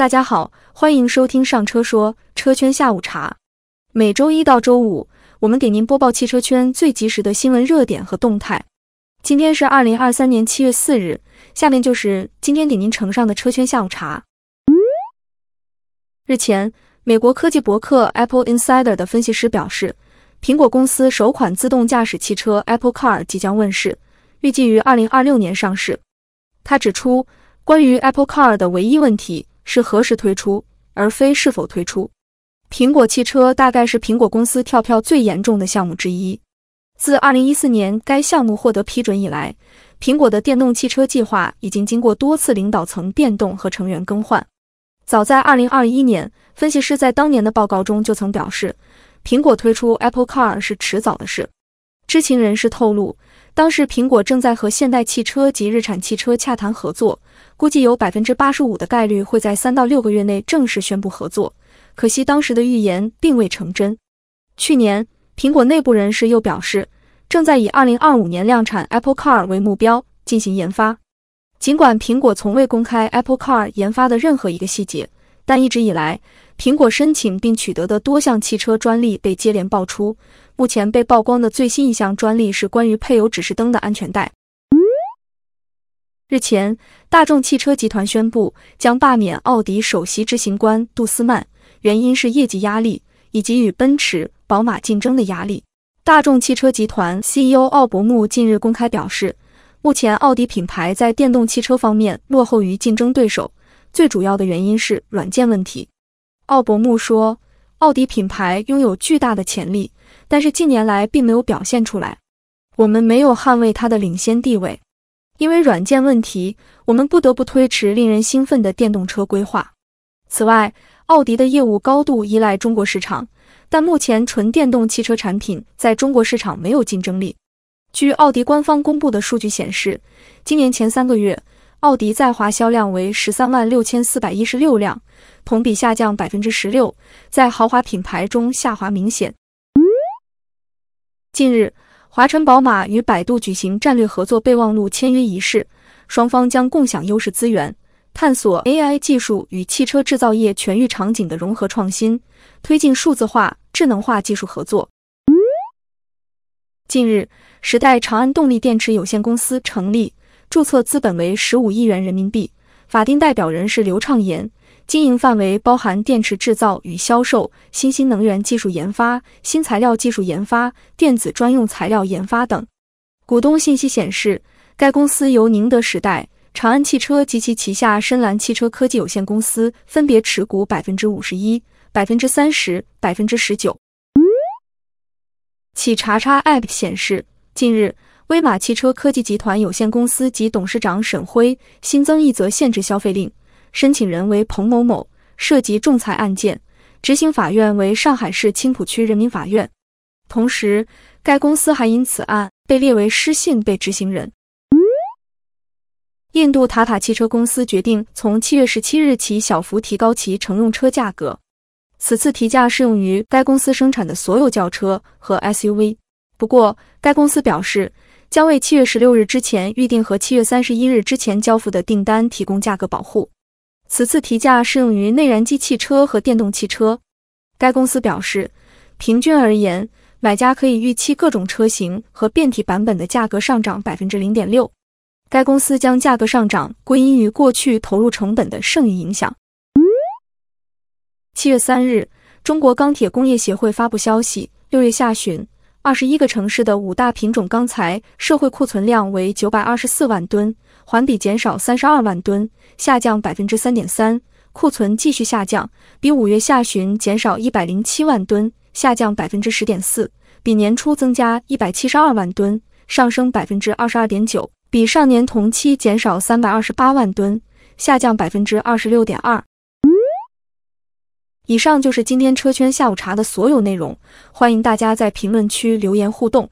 大家好，欢迎收听上车说车圈下午茶。每周一到周五，我们给您播报汽车圈最及时的新闻热点和动态。今天是二零二三年七月四日，下面就是今天给您呈上的车圈下午茶。日前，美国科技博客 Apple Insider 的分析师表示，苹果公司首款自动驾驶汽车 Apple Car 即将问世，预计于二零二六年上市。他指出，关于 Apple Car 的唯一问题是何时推出，而非是否推出。苹果汽车大概是苹果公司跳票最严重的项目之一。自二零一四年该项目获得批准以来，苹果的电动汽车计划已经经过多次领导层变动和成员更换。早在二零二一年，分析师在当年的报告中就曾表示，苹果推出 Apple Car 是迟早的事。知情人士透露，当时苹果正在和现代汽车及日产汽车洽谈合作，估计有百分之八十五的概率会在三到六个月内正式宣布合作。可惜当时的预言并未成真。去年，苹果内部人士又表示，正在以二零二五年量产 Apple Car 为目标进行研发。尽管苹果从未公开 Apple Car 研发的任何一个细节，但一直以来，苹果申请并取得的多项汽车专利被接连爆出。目前被曝光的最新一项专利是关于配有指示灯的安全带。日前，大众汽车集团宣布将罢免奥迪首席执行官杜斯曼，原因是业绩压力以及与奔驰、宝马竞争的压力。大众汽车集团 CEO 奥伯穆近日公开表示。目前，奥迪品牌在电动汽车方面落后于竞争对手，最主要的原因是软件问题。奥伯穆说，奥迪品牌拥有巨大的潜力，但是近年来并没有表现出来。我们没有捍卫它的领先地位，因为软件问题，我们不得不推迟令人兴奋的电动车规划。此外，奥迪的业务高度依赖中国市场，但目前纯电动汽车产品在中国市场没有竞争力。据奥迪官方公布的数据显示，今年前三个月，奥迪在华销量为十三万六千四百一十六辆，同比下降百分之十六，在豪华品牌中下滑明显。近日，华晨宝马与百度举行战略合作备忘录签约仪式，双方将共享优势资源，探索 AI 技术与汽车制造业全域场景的融合创新，推进数字化、智能化技术合作。近日，时代长安动力电池有限公司成立，注册资本为十五亿元人民币，法定代表人是刘畅言，经营范围包含电池制造与销售、新兴能源技术研发、新材料技术研发、电子专用材料研发等。股东信息显示，该公司由宁德时代、长安汽车及其旗下深蓝汽车科技有限公司分别持股百分之五十一、百分之三十、百分之十九。企查查 App 显示，近日，威马汽车科技集团有限公司及董事长沈辉新增一则限制消费令，申请人为彭某某，涉及仲裁案件，执行法院为上海市青浦区人民法院。同时，该公司还因此案被列为失信被执行人。印度塔塔汽车公司决定从七月十七日起小幅提高其乘用车价格。此次提价适用于该公司生产的所有轿车和 SUV。不过，该公司表示将为七月十六日之前预定和七月三十一日之前交付的订单提供价格保护。此次提价适用于内燃机汽车和电动汽车。该公司表示，平均而言，买家可以预期各种车型和变体版本的价格上涨百分之零点六。该公司将价格上涨归因于过去投入成本的剩余影响。七月三日，中国钢铁工业协会发布消息，六月下旬，二十一个城市的五大品种钢材社会库存量为九百二十四万吨，环比减少三十二万吨，下降百分之三点三，库存继续下降，比五月下旬减少一百零七万吨，下降百分之十点四，比年初增加一百七十二万吨，上升百分之二十二点九，比上年同期减少三百二十八万吨，下降百分之二十六点二。以上就是今天车圈下午茶的所有内容，欢迎大家在评论区留言互动。